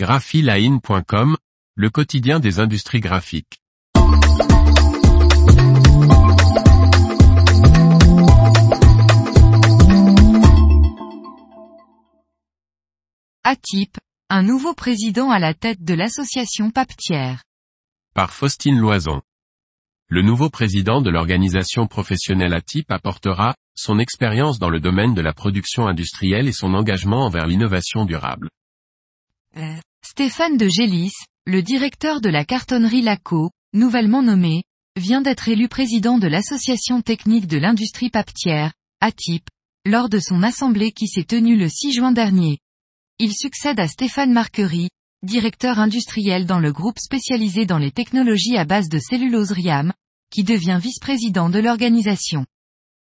graphiline.com, le quotidien des industries graphiques. ATIP, un nouveau président à la tête de l'association papetière. Par Faustine Loison. Le nouveau président de l'organisation professionnelle ATIP apportera son expérience dans le domaine de la production industrielle et son engagement envers l'innovation durable. Stéphane de Gélis, le directeur de la cartonnerie Laco, nouvellement nommé, vient d'être élu président de l'association technique de l'industrie papetière, ATIP, lors de son assemblée qui s'est tenue le 6 juin dernier. Il succède à Stéphane Marquery, directeur industriel dans le groupe spécialisé dans les technologies à base de cellulose RIAM, qui devient vice-président de l'organisation.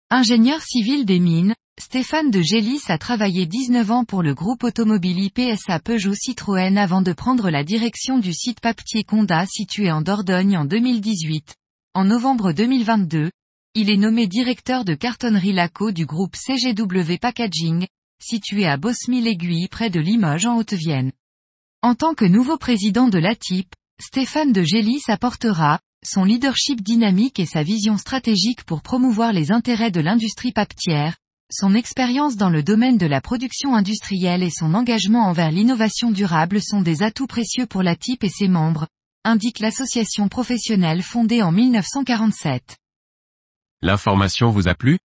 Ingénieur civil des mines, Stéphane de Gélis a travaillé 19 ans pour le groupe automobile IPSA Peugeot Citroën avant de prendre la direction du site papetier Conda situé en Dordogne en 2018. En novembre 2022, il est nommé directeur de cartonnerie Laco du groupe CGW Packaging, situé à Bosmy-l'Aiguille près de Limoges en Haute-Vienne. En tant que nouveau président de l'ATIP, Stéphane de Gélis apportera, son leadership dynamique et sa vision stratégique pour promouvoir les intérêts de l'industrie papetière, son expérience dans le domaine de la production industrielle et son engagement envers l'innovation durable sont des atouts précieux pour l'ATIP et ses membres, indique l'association professionnelle fondée en 1947. L'information vous a plu?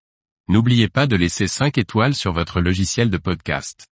N'oubliez pas de laisser 5 étoiles sur votre logiciel de podcast.